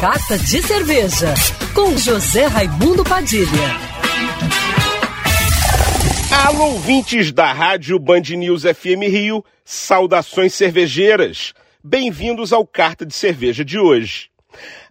Carta de Cerveja, com José Raimundo Padilha. Alô, ouvintes da Rádio Band News FM Rio, saudações cervejeiras. Bem-vindos ao Carta de Cerveja de hoje.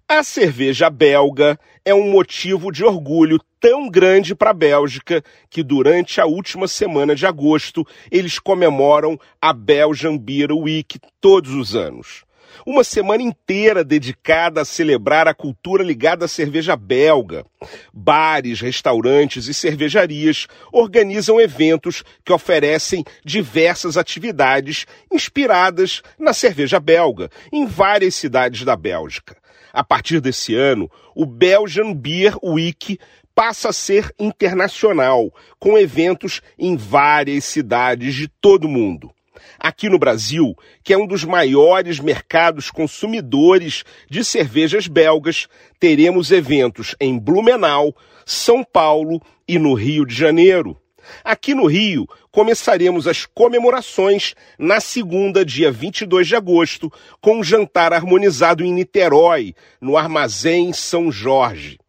A cerveja belga é um motivo de orgulho tão grande para a Bélgica que durante a última semana de agosto eles comemoram a Belgian Beer Week todos os anos. Uma semana inteira dedicada a celebrar a cultura ligada à cerveja belga. Bares, restaurantes e cervejarias organizam eventos que oferecem diversas atividades inspiradas na cerveja belga em várias cidades da Bélgica. A partir desse ano, o Belgian Beer Week passa a ser internacional, com eventos em várias cidades de todo o mundo. Aqui no Brasil, que é um dos maiores mercados consumidores de cervejas belgas, teremos eventos em Blumenau, São Paulo e no Rio de Janeiro. Aqui no Rio, começaremos as comemorações na segunda, dia 22 de agosto, com um jantar harmonizado em Niterói, no Armazém São Jorge.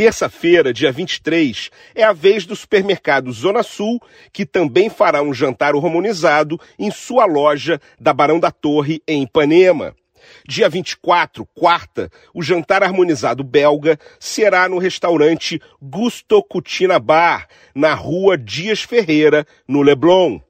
Terça-feira, dia 23, é a vez do supermercado Zona Sul, que também fará um jantar harmonizado em sua loja da Barão da Torre, em Ipanema. Dia 24, quarta, o jantar harmonizado belga será no restaurante Gusto Cutina Bar, na rua Dias Ferreira, no Leblon.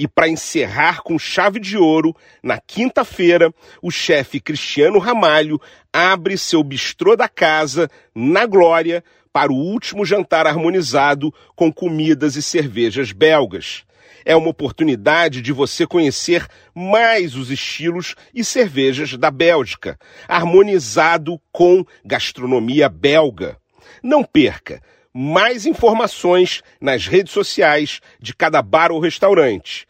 E para encerrar com chave de ouro, na quinta-feira, o chefe Cristiano Ramalho abre seu bistrô da casa, na Glória, para o último jantar harmonizado com comidas e cervejas belgas. É uma oportunidade de você conhecer mais os estilos e cervejas da Bélgica, harmonizado com gastronomia belga. Não perca! Mais informações nas redes sociais de cada bar ou restaurante.